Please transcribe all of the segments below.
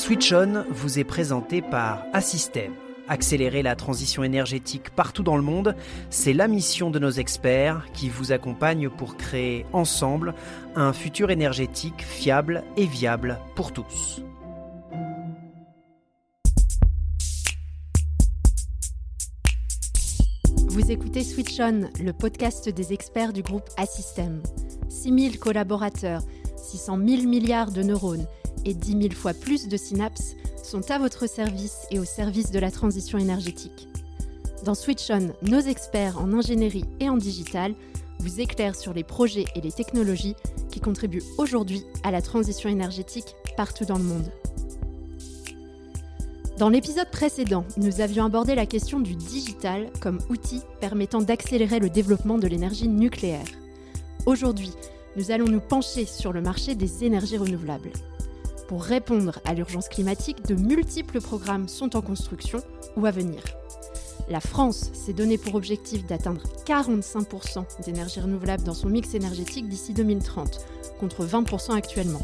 Switch On vous est présenté par Assystem. Accélérer la transition énergétique partout dans le monde, c'est la mission de nos experts qui vous accompagnent pour créer ensemble un futur énergétique fiable et viable pour tous. Vous écoutez Switch On, le podcast des experts du groupe Assystem. 6000 collaborateurs, 600 000 milliards de neurones et 10 000 fois plus de synapses sont à votre service et au service de la transition énergétique. Dans Switch On, nos experts en ingénierie et en digital vous éclairent sur les projets et les technologies qui contribuent aujourd'hui à la transition énergétique partout dans le monde. Dans l'épisode précédent, nous avions abordé la question du digital comme outil permettant d'accélérer le développement de l'énergie nucléaire. Aujourd'hui, nous allons nous pencher sur le marché des énergies renouvelables. Pour répondre à l'urgence climatique, de multiples programmes sont en construction ou à venir. La France s'est donné pour objectif d'atteindre 45% d'énergie renouvelable dans son mix énergétique d'ici 2030, contre 20% actuellement.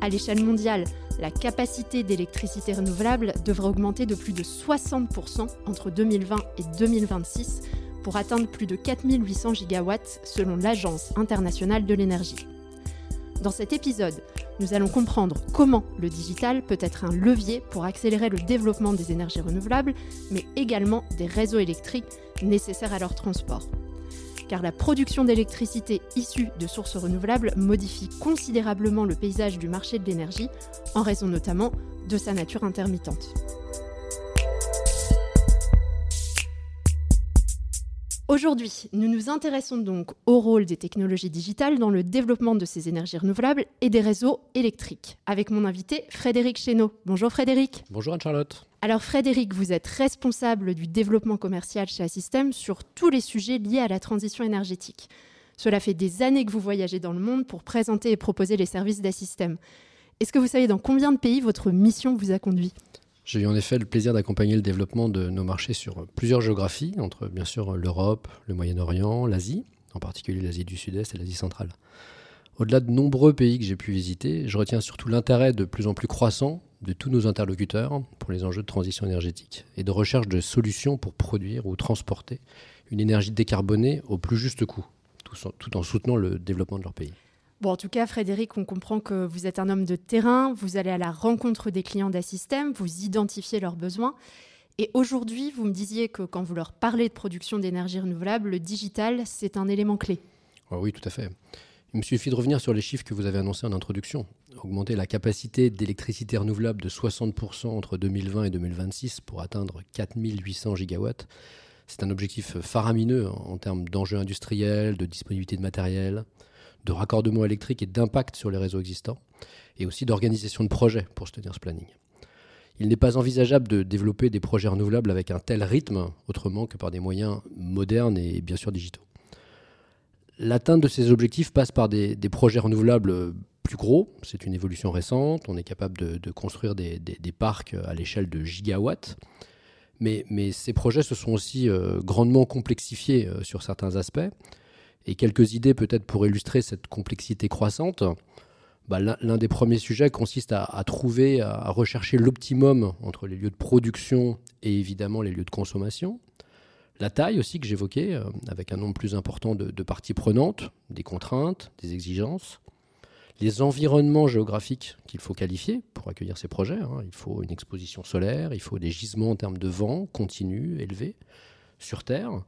À l'échelle mondiale, la capacité d'électricité renouvelable devrait augmenter de plus de 60% entre 2020 et 2026 pour atteindre plus de 4800 gigawatts selon l'Agence internationale de l'énergie. Dans cet épisode, nous allons comprendre comment le digital peut être un levier pour accélérer le développement des énergies renouvelables, mais également des réseaux électriques nécessaires à leur transport. Car la production d'électricité issue de sources renouvelables modifie considérablement le paysage du marché de l'énergie, en raison notamment de sa nature intermittente. Aujourd'hui, nous nous intéressons donc au rôle des technologies digitales dans le développement de ces énergies renouvelables et des réseaux électriques, avec mon invité Frédéric Chéneau. Bonjour Frédéric. Bonjour Anne-Charlotte. Alors Frédéric, vous êtes responsable du développement commercial chez Assystem sur tous les sujets liés à la transition énergétique. Cela fait des années que vous voyagez dans le monde pour présenter et proposer les services d'Assystem. Est-ce que vous savez dans combien de pays votre mission vous a conduit? J'ai eu en effet le plaisir d'accompagner le développement de nos marchés sur plusieurs géographies, entre bien sûr l'Europe, le Moyen-Orient, l'Asie, en particulier l'Asie du Sud-Est et l'Asie centrale. Au-delà de nombreux pays que j'ai pu visiter, je retiens surtout l'intérêt de plus en plus croissant de tous nos interlocuteurs pour les enjeux de transition énergétique et de recherche de solutions pour produire ou transporter une énergie décarbonée au plus juste coût, tout en soutenant le développement de leur pays. En tout cas, Frédéric, on comprend que vous êtes un homme de terrain, vous allez à la rencontre des clients d'Assystem, vous identifiez leurs besoins. Et aujourd'hui, vous me disiez que quand vous leur parlez de production d'énergie renouvelable, le digital, c'est un élément clé. Ah oui, tout à fait. Il me suffit de revenir sur les chiffres que vous avez annoncés en introduction. Augmenter la capacité d'électricité renouvelable de 60% entre 2020 et 2026 pour atteindre 4800 gigawatts, c'est un objectif faramineux en termes d'enjeux industriels, de disponibilité de matériel, de raccordement électrique et d'impact sur les réseaux existants, et aussi d'organisation de projets pour se tenir ce planning. Il n'est pas envisageable de développer des projets renouvelables avec un tel rythme autrement que par des moyens modernes et bien sûr digitaux. L'atteinte de ces objectifs passe par des, projets renouvelables plus gros, c'est une évolution récente, on est capable de, construire des, parcs à l'échelle de gigawatts, mais, ces projets se sont aussi euh, grandement complexifiés euh, sur certains aspects, et quelques idées peut-être pour illustrer cette complexité croissante. Bah, l'un des premiers sujets consiste à, trouver, à, rechercher l'optimum entre les lieux de production et évidemment les lieux de consommation. La taille aussi que j'évoquais, euh, avec un nombre plus important de, parties prenantes, des contraintes, des exigences. Les environnements géographiques qu'il faut qualifier pour accueillir ces projets. Hein. Il faut une exposition solaire, il faut des gisements en termes de vent continu, élevé, sur Terre,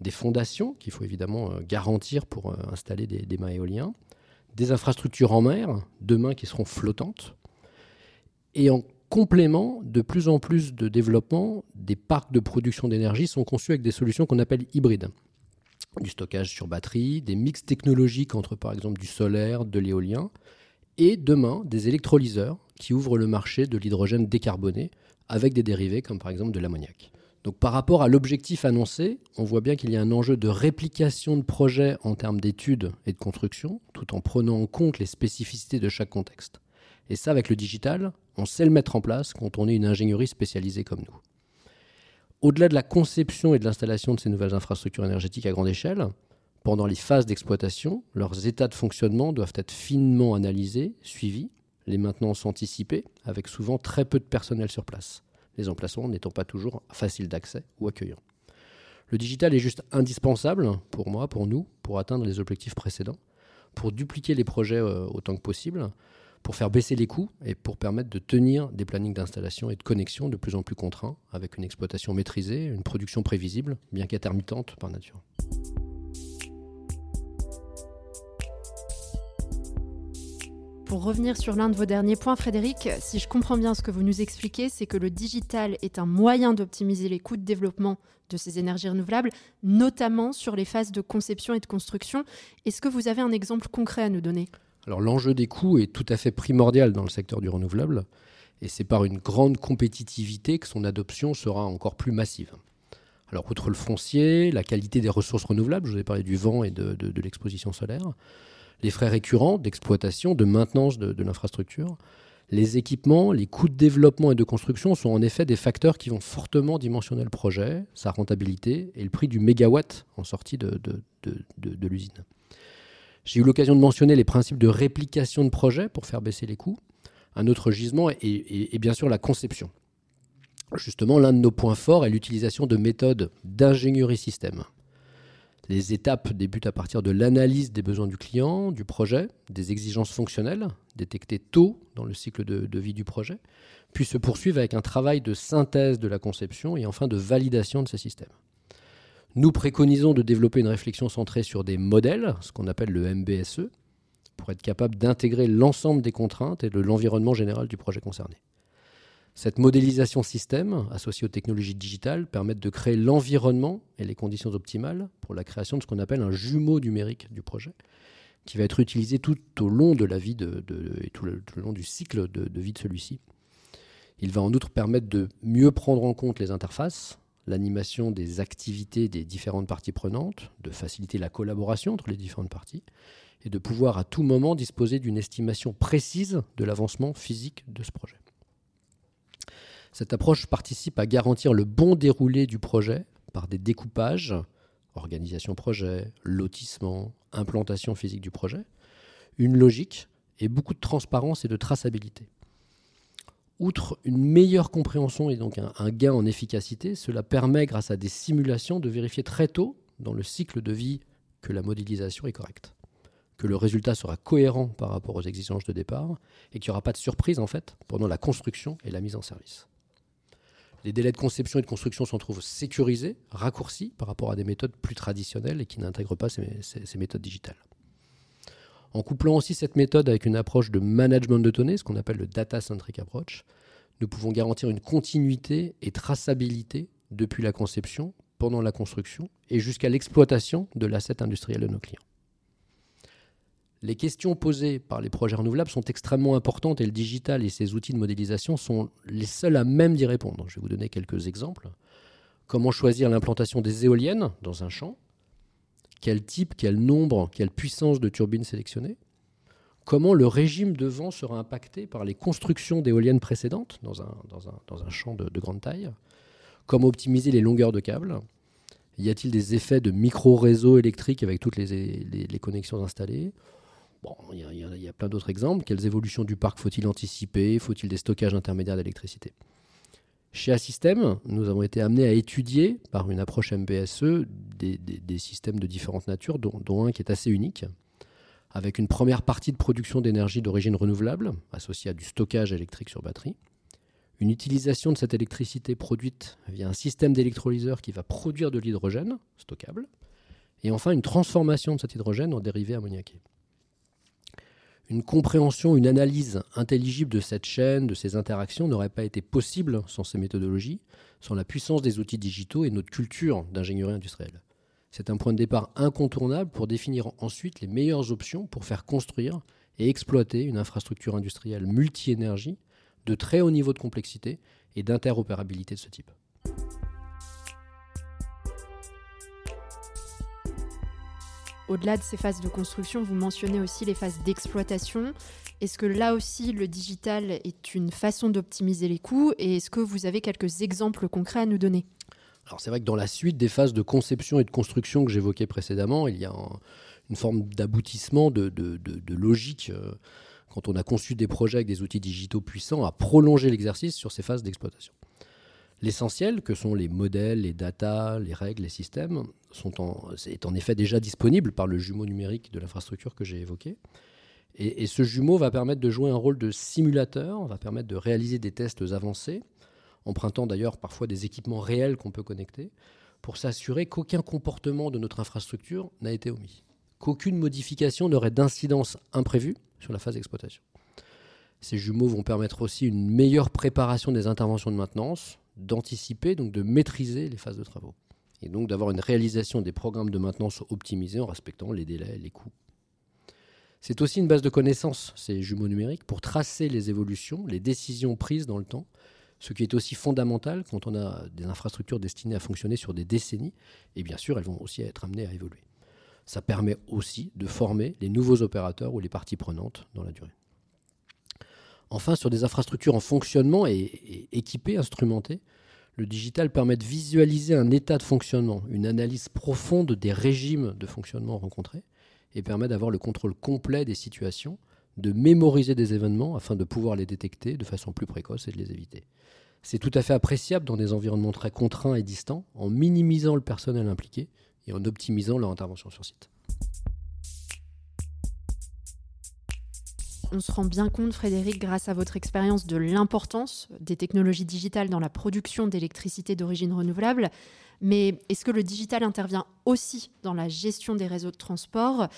des fondations qu'il faut évidemment euh, garantir pour euh, installer des, mâts éoliens, des infrastructures en mer, demain qui seront flottantes, et en complément, de plus en plus de développement, des parcs de production d'énergie sont conçus avec des solutions qu'on appelle hybrides. Du stockage sur batterie, des mix technologiques entre par exemple du solaire, de l'éolien, et demain des électrolyseurs qui ouvrent le marché de l'hydrogène décarboné avec des dérivés comme par exemple de l'ammoniac. Donc par rapport à l'objectif annoncé, on voit bien qu'il y a un enjeu de réplication de projets en termes d'études et de construction, tout en prenant en compte les spécificités de chaque contexte. Et ça, avec le digital, on sait le mettre en place quand on est une ingénierie spécialisée comme nous. Au-delà de la conception et de l'installation de ces nouvelles infrastructures énergétiques à grande échelle, pendant les phases d'exploitation, leurs états de fonctionnement doivent être finement analysés, suivis, les maintenances anticipées, avec souvent très peu de personnel sur place, les emplacements n'étant pas toujours faciles d'accès ou accueillants. Le digital est juste indispensable pour moi, pour nous, pour atteindre les objectifs précédents, pour dupliquer les projets euh, autant que possible, pour faire baisser les coûts et pour permettre de tenir des plannings d'installation et de connexion de plus en plus contraints, avec une exploitation maîtrisée, une production prévisible, bien qu'intermittente par nature. Pour revenir sur l'un de vos derniers points, Frédéric, si je comprends bien ce que vous nous expliquez, c'est que le digital est un moyen d'optimiser les coûts de développement de ces énergies renouvelables, notamment sur les phases de conception et de construction. Est-ce que vous avez un exemple concret à nous donner? Alors l'enjeu des coûts est tout à fait primordial dans le secteur du renouvelable, et c'est par une grande compétitivité que son adoption sera encore plus massive. Alors outre le foncier, la qualité des ressources renouvelables, je vous ai parlé du vent et de, de l'exposition solaire, les frais récurrents d'exploitation, de maintenance de, l'infrastructure. Les équipements, les coûts de développement et de construction sont en effet des facteurs qui vont fortement dimensionner le projet, sa rentabilité et le prix du mégawatt en sortie de, l'usine. J'ai eu l'occasion de mentionner les principes de réplication de projet pour faire baisser les coûts. Un autre gisement est bien sûr la conception. Justement, l'un de nos points forts est l'utilisation de méthodes d'ingénierie système. Les étapes débutent à partir de l'analyse des besoins du client, du projet, des exigences fonctionnelles, détectées tôt dans le cycle de, vie du projet, puis se poursuivent avec un travail de synthèse de la conception et enfin de validation de ces systèmes. Nous préconisons de développer une réflexion centrée sur des modèles, ce qu'on appelle le MBSE, pour être capable d'intégrer l'ensemble des contraintes et de l'environnement général du projet concerné. Cette modélisation système, associée aux technologies digitales, permet de créer l'environnement et les conditions optimales pour la création de ce qu'on appelle un jumeau numérique du projet, qui va être utilisé tout au long de la vie de, et tout le, long du cycle de, de vie de celui-ci. Il va en outre permettre de mieux prendre en compte les interfaces, l'animation des activités des différentes parties prenantes, de faciliter la collaboration entre les différentes parties, et de pouvoir à tout moment disposer d'une estimation précise de l'avancement physique de ce projet. Cette approche participe à garantir le bon déroulé du projet par des découpages, organisation projet, lotissement, implantation physique du projet, une logique et beaucoup de transparence et de traçabilité. Outre une meilleure compréhension et donc un, gain en efficacité, cela permet, grâce à des simulations, de vérifier très tôt dans le cycle de vie que la modélisation est correcte, que le résultat sera cohérent par rapport aux exigences de départ et qu'il n'y aura pas de surprise en fait pendant la construction et la mise en service. Les délais de conception et de construction s'en trouvent sécurisés, raccourcis par rapport à des méthodes plus traditionnelles et qui n'intègrent pas ces, méthodes digitales. En couplant aussi cette méthode avec une approche de management de données, ce qu'on appelle le data-centric approach, nous pouvons garantir une continuité et traçabilité depuis la conception, pendant la construction et jusqu'à l'exploitation de l'asset industriel de nos clients les questions posées par les projets renouvelables sont extrêmement importantes et le digital et ses outils de modélisation sont les seuls à même d'y répondre. Je vais vous donner quelques exemples. Comment choisir l'implantation des éoliennes dans un champ? Quel type, quel nombre, quelle puissance de turbines sélectionner? Comment le régime de vent sera impacté par les constructions d'éoliennes précédentes dans un, dans un, champ de, grande taille? Comment optimiser les longueurs de câbles Y a-t-il des effets de micro-réseaux électriques avec toutes les connexions installées? Il y, a plein d'autres exemples. Quelles évolutions du parc faut-il anticiper? Faut-il des stockages intermédiaires d'électricité? Chez Assystem, nous avons été amenés à étudier, par une approche MBSE, des, systèmes de différentes natures, dont, un qui est assez unique, avec une première partie de production d'énergie d'origine renouvelable, associée à du stockage électrique sur batterie, une utilisation de cette électricité produite via un système d'électrolyseur qui va produire de l'hydrogène stockable, et enfin une transformation de cet hydrogène en dérivé ammoniaqué une compréhension, une analyse intelligible de cette chaîne, de ces interactions n'aurait pas été possible sans ces méthodologies, sans la puissance des outils digitaux et notre culture d'ingénierie industrielle. C'est un point de départ incontournable pour définir ensuite les meilleures options pour faire construire et exploiter une infrastructure industrielle multi-énergie de très haut niveau de complexité et d'interopérabilité de ce type. Au-delà de ces phases de construction, vous mentionnez aussi les phases d'exploitation. Est-ce que là aussi le digital est une façon d'optimiser les coûts et est-ce que vous avez quelques exemples concrets à nous donner? Alors c'est vrai que dans la suite des phases de conception et de construction que j'évoquais précédemment, il y a une forme d'aboutissement, de, logique. Euh, quand on a conçu des projets avec des outils digitaux puissants, à prolonger l'exercice sur ces phases d'exploitation. L'essentiel, que sont les modèles, les datas, les règles, les systèmes, sont en, est en effet déjà disponible par le jumeau numérique de l'infrastructure que j'ai évoqué. Et, ce jumeau va permettre de jouer un rôle de simulateur, va permettre de réaliser des tests avancés, empruntant d'ailleurs parfois des équipements réels qu'on peut connecter, pour s'assurer qu'aucun comportement de notre infrastructure n'a été omis, qu'aucune modification n'aurait d'incidence imprévue sur la phase d'exploitation. Ces jumeaux vont permettre aussi une meilleure préparation des interventions de maintenance, d'anticiper, donc de maîtriser les phases de travaux, et donc d'avoir une réalisation des programmes de maintenance optimisés en respectant les délais, les coûts. C'est aussi une base de connaissances, ces jumeaux numériques, pour tracer les évolutions, les décisions prises dans le temps, ce qui est aussi fondamental quand on a des infrastructures destinées à fonctionner sur des décennies, et bien sûr, elles vont aussi être amenées à évoluer. Ça permet aussi de former les nouveaux opérateurs ou les parties prenantes dans la durée. Enfin, sur des infrastructures en fonctionnement et, équipées, instrumentées, le digital permet de visualiser un état de fonctionnement, une analyse profonde des régimes de fonctionnement rencontrés, et permet d'avoir le contrôle complet des situations, de mémoriser des événements afin de pouvoir les détecter de façon plus précoce et de les éviter. C'est tout à fait appréciable dans des environnements très contraints et distants, en minimisant le personnel impliqué et en optimisant leur intervention sur site. On se rend bien compte, Frédéric, grâce à votre expérience, de l'importance des technologies digitales dans la production d'électricité d'origine renouvelable. Mais est-ce que le digital intervient aussi dans la gestion des réseaux de transport?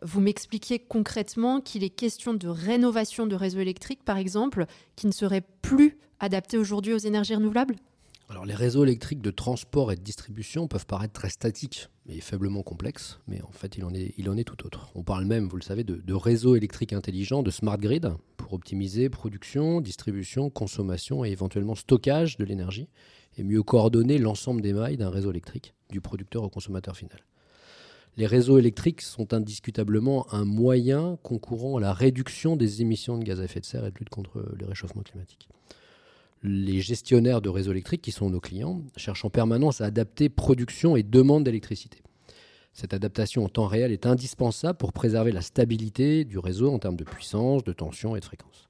Vous m'expliquiez concrètement qu'il est question de rénovation de réseaux électriques, par exemple, qui ne seraient plus adaptés aujourd'hui aux énergies renouvelables? Les réseaux électriques de transport et de distribution peuvent paraître très statiques et faiblement complexes, mais en fait, il en est, il en est tout autre. On parle même, vous le savez, de, de réseaux électriques intelligents, de smart grid, pour optimiser production, distribution, consommation et éventuellement stockage de l'énergie, et mieux coordonner l'ensemble des mailles d'un réseau électrique, du producteur au consommateur final. Les réseaux électriques sont indiscutablement un moyen concourant à la réduction des émissions de gaz à effet de serre et de lutte contre le réchauffement climatique les gestionnaires de réseaux électriques, qui sont nos clients, cherchent en permanence à adapter production et demande d'électricité. Cette adaptation en temps réel est indispensable pour préserver la stabilité du réseau en termes de puissance, de tension et de fréquence.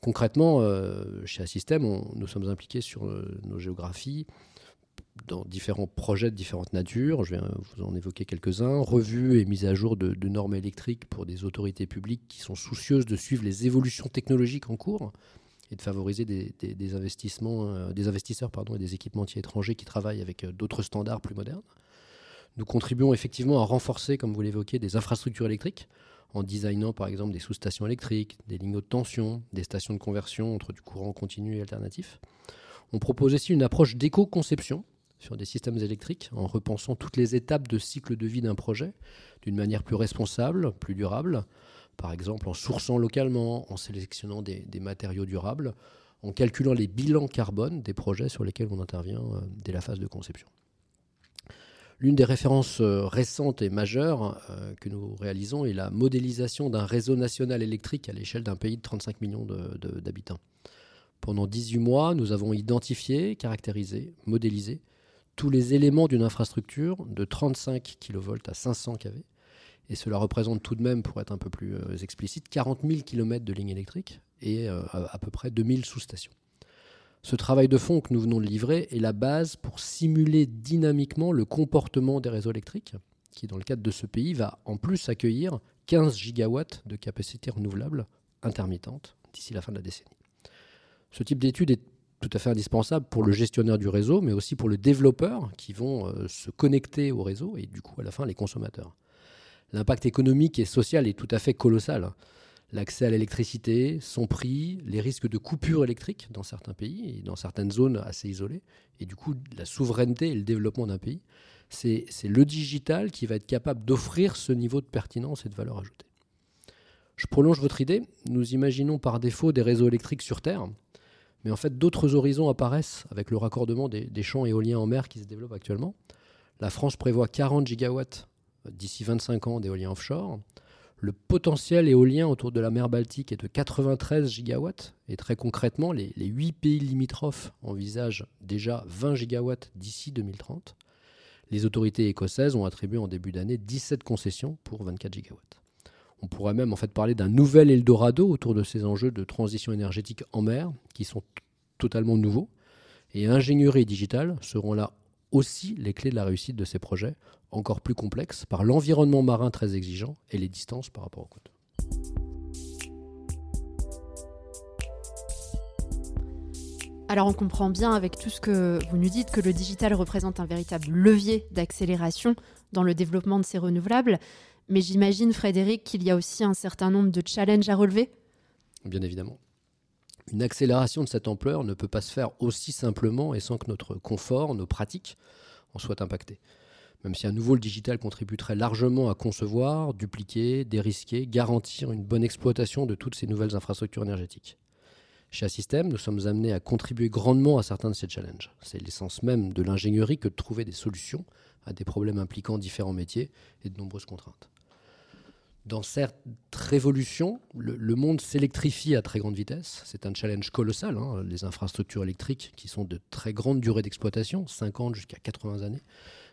Concrètement, euh, chez Assystem, nous sommes impliqués sur euh, nos géographies dans différents projets de différentes natures. Je vais vous en évoquer quelques-uns. Revue et mise à jour de, normes électriques pour des autorités publiques qui sont soucieuses de suivre les évolutions technologiques en cours et de favoriser des, investissements, euh, des investisseurs pardon, et des équipementiers étrangers qui travaillent avec euh, d'autres standards plus modernes. Nous contribuons effectivement à renforcer, comme vous l'évoquez, des infrastructures électriques en designant par exemple des sous-stations électriques, des lignes haute tension, des stations de conversion entre du courant continu et alternatif. On propose aussi une approche d'éco-conception sur des systèmes électriques en repensant toutes les étapes de cycle de vie d'un projet d'une manière plus responsable, plus durable, par exemple en sourçant localement, en sélectionnant des, matériaux durables, en calculant les bilans carbone des projets sur lesquels on intervient euh, dès la phase de conception. L'une des références euh, récentes et majeures euh, que nous réalisons est la modélisation d'un réseau national électrique à l'échelle d'un pays de 35 millions d'habitants. Pendant 18 mois, nous avons identifié, caractérisé, modélisé tous les éléments d'une infrastructure de 35 kV à 500 kV et cela représente tout de même, pour être un peu plus euh, explicite, 40 000 km de lignes électriques et euh, à, peu près 2000 sous-stations. Ce travail de fond que nous venons de livrer est la base pour simuler dynamiquement le comportement des réseaux électriques, qui dans le cadre de ce pays va en plus accueillir 15 gigawatts de capacité renouvelable intermittente d'ici la fin de la décennie. Ce type d'étude est tout à fait indispensable pour le gestionnaire du réseau, mais aussi pour le développeur qui vont euh, se connecter au réseau et du coup à la fin les consommateurs l'impact économique et social est tout à fait colossal. L'accès à l'électricité, son prix, les risques de coupure électrique dans certains pays et dans certaines zones assez isolées, et du coup la souveraineté et le développement d'un pays, c'est le digital qui va être capable d'offrir ce niveau de pertinence et de valeur ajoutée. Je prolonge votre idée, nous imaginons par défaut des réseaux électriques sur Terre, mais en fait d'autres horizons apparaissent avec le raccordement des, des champs éoliens en mer qui se développent actuellement. La France prévoit 40 gigawatts d'ici 25 ans d'éolien offshore. Le potentiel éolien autour de la mer Baltique est de 93 gigawatts et très concrètement, les, les 8 pays limitrophes envisagent déjà 20 gigawatts d'ici 2030. Les autorités écossaises ont attribué en début d'année 17 concessions pour 24 gigawatts. On pourrait même en fait parler d'un nouvel Eldorado autour de ces enjeux de transition énergétique en mer qui sont totalement nouveaux. Et ingénierie et digital seront là aussi les clés de la réussite de ces projets, encore plus complexes par l'environnement marin très exigeant et les distances par rapport aux côtes. Alors on comprend bien avec tout ce que vous nous dites que le digital représente un véritable levier d'accélération dans le développement de ces renouvelables, mais j'imagine Frédéric qu'il y a aussi un certain nombre de challenges à relever. Bien évidemment. Une accélération de cette ampleur ne peut pas se faire aussi simplement et sans que notre confort, nos pratiques en soient impactés. Même si à nouveau le digital contribuerait largement à concevoir, dupliquer, dérisquer, garantir une bonne exploitation de toutes ces nouvelles infrastructures énergétiques. Chez Assystem, nous sommes amenés à contribuer grandement à certains de ces challenges. C'est l'essence même de l'ingénierie que de trouver des solutions à des problèmes impliquant différents métiers et de nombreuses contraintes. Dans cette révolution, le, monde s'électrifie à très grande vitesse. C'est un challenge colossal. Hein. Les infrastructures électriques, qui sont de très grande durée d'exploitation, 50 jusqu'à 80 années,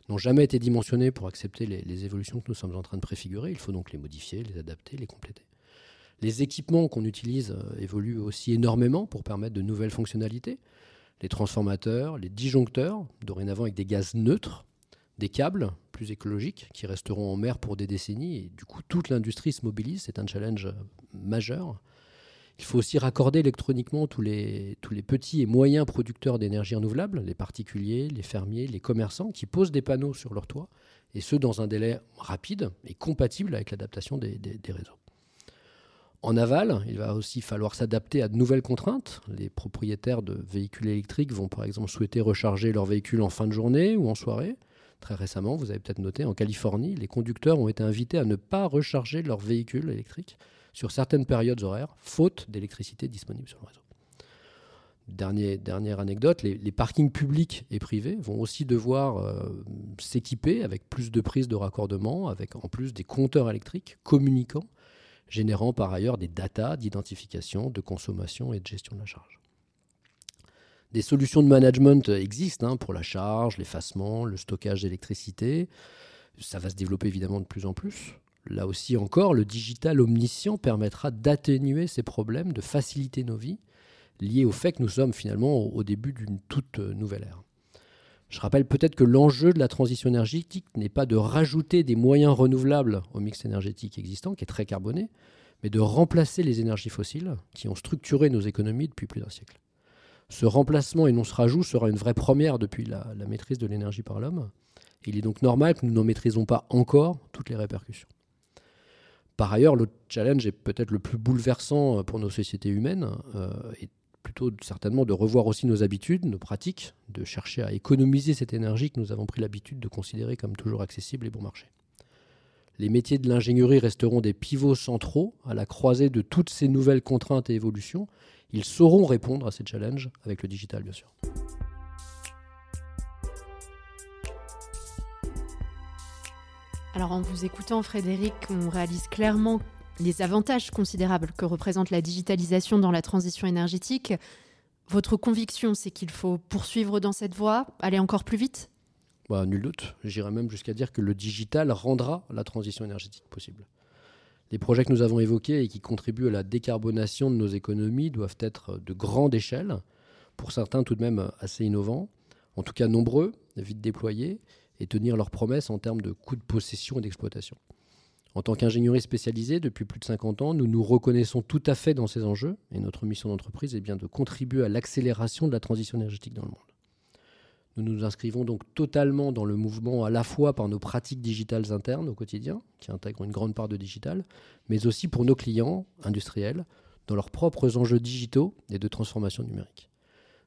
n'ont jamais été dimensionnées pour accepter les, les évolutions que nous sommes en train de préfigurer. Il faut donc les modifier, les adapter, les compléter. Les équipements qu'on utilise euh, évoluent aussi énormément pour permettre de nouvelles fonctionnalités. Les transformateurs, les disjoncteurs, dorénavant avec des gaz neutres, des câbles plus écologiques qui resteront en mer pour des décennies. Et du coup, toute l'industrie se mobilise. C'est un challenge euh, majeur. Il faut aussi raccorder électroniquement tous les, petits et moyens producteurs d'énergie renouvelable, les particuliers, les fermiers, les commerçants, qui posent des panneaux sur leur toit, et ce dans un délai rapide et compatible avec l'adaptation des réseaux. En aval, il va aussi falloir s'adapter à de nouvelles contraintes. Les propriétaires de véhicules électriques vont par exemple souhaiter recharger leur véhicule en fin de journée ou en soirée. Très récemment, vous avez peut-être noté, en Californie, les conducteurs ont été invités à ne pas recharger leur véhicule électrique sur certaines périodes horaires, faute d'électricité disponible sur le réseau. dernière anecdote, les, parkings publics et privés vont aussi devoir euh, s'équiper avec plus de prises de raccordement, avec en plus des compteurs électriques communiquant générant par ailleurs des datas d'identification, de consommation et de gestion de la charge. Des solutions de management existent hein, pour la charge, l'effacement, le stockage d'électricité. Ça va se développer évidemment de plus en plus. Là aussi encore, le digital omniscient permettra d'atténuer ces problèmes, de faciliter nos vies, liés au fait que nous sommes finalement au début d'une toute nouvelle ère. Je rappelle peut-être que l'enjeu de la transition énergétique n'est pas de rajouter des moyens renouvelables au mix énergétique existant, qui est très carboné, mais de remplacer les énergies fossiles qui ont structuré nos économies depuis plus d'un siècle. Ce remplacement et non ce rajout sera une vraie première depuis la, maîtrise de l'énergie par l'homme. Il est donc normal que nous n'en maîtrisons pas encore toutes les répercussions. Par ailleurs, le challenge est peut-être le plus bouleversant pour nos sociétés humaines euh, et plutôt certainement de revoir aussi nos habitudes, nos pratiques, de chercher à économiser cette énergie que nous avons pris l'habitude de considérer comme toujours accessible et bon marché. Les métiers de l'ingénierie resteront des pivots centraux à la croisée de toutes ces nouvelles contraintes et évolutions. Ils sauront répondre à ces challenges avec le digital, bien sûr. Alors en vous écoutant, Frédéric, on réalise clairement les avantages considérables que représente la digitalisation dans la transition énergétique. Votre conviction, c'est qu'il faut poursuivre dans cette voie, aller encore plus vite? Bah, Nul doute. J'irais même jusqu'à dire que le digital rendra la transition énergétique possible. Les projets que nous avons évoqués et qui contribuent à la décarbonation de nos économies doivent être de grande échelle, pour certains tout de même assez innovants, en tout cas nombreux, vite déployés, et tenir leurs promesses en termes de coûts de possession et d'exploitation. En tant qu'ingénierie spécialisée depuis plus de 50 ans, nous nous reconnaissons tout à fait dans ces enjeux et notre mission d'entreprise est bien de contribuer à l'accélération de la transition énergétique dans le monde. Nous nous inscrivons donc totalement dans le mouvement à la fois par nos pratiques digitales internes au quotidien, qui intègrent une grande part de digital, mais aussi pour nos clients industriels, dans leurs propres enjeux digitaux et de transformation numérique.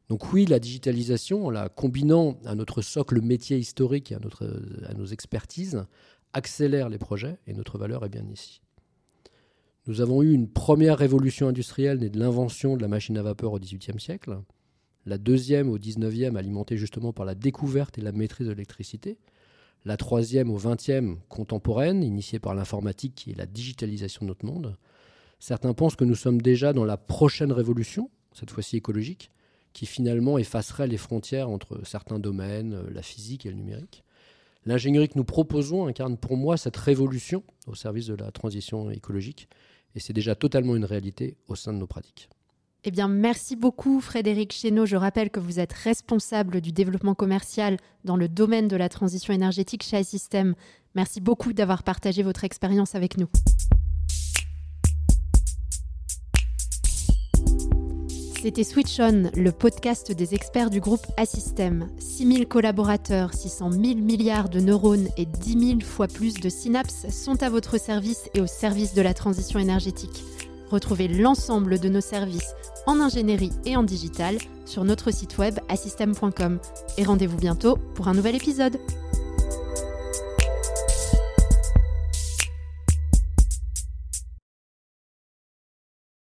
Donc oui, la digitalisation, en la combinant à notre socle métier historique et à, nos expertises, accélère les projets et notre valeur est bien ici. Nous avons eu une première révolution industrielle née de l'invention de la machine à vapeur au XVIIIe siècle, la deuxième au XIXe alimentée justement par la découverte et la maîtrise de l'électricité, la troisième au XXe contemporaine, initiée par l'informatique est la digitalisation de notre monde. Certains pensent que nous sommes déjà dans la prochaine révolution, cette fois-ci écologique, qui finalement effacerait les frontières entre certains domaines, la physique et le numérique. L'ingénierie que nous proposons incarne pour moi cette révolution au service de la transition écologique et c'est déjà totalement une réalité au sein de nos pratiques. Eh bien, merci beaucoup Frédéric Chéneau. Je rappelle que vous êtes responsable du développement commercial dans le domaine de la transition énergétique chez iSystem. Merci beaucoup d'avoir partagé votre expérience avec nous. C'était Switch On, le podcast des experts du groupe Assystem. 6000 collaborateurs, 600 000 milliards de neurones et 10 000 fois plus de synapses sont à votre service et au service de la transition énergétique. Retrouvez l'ensemble de nos services en ingénierie et en digital sur notre site web assystem.com. Et rendez-vous bientôt pour un nouvel épisode.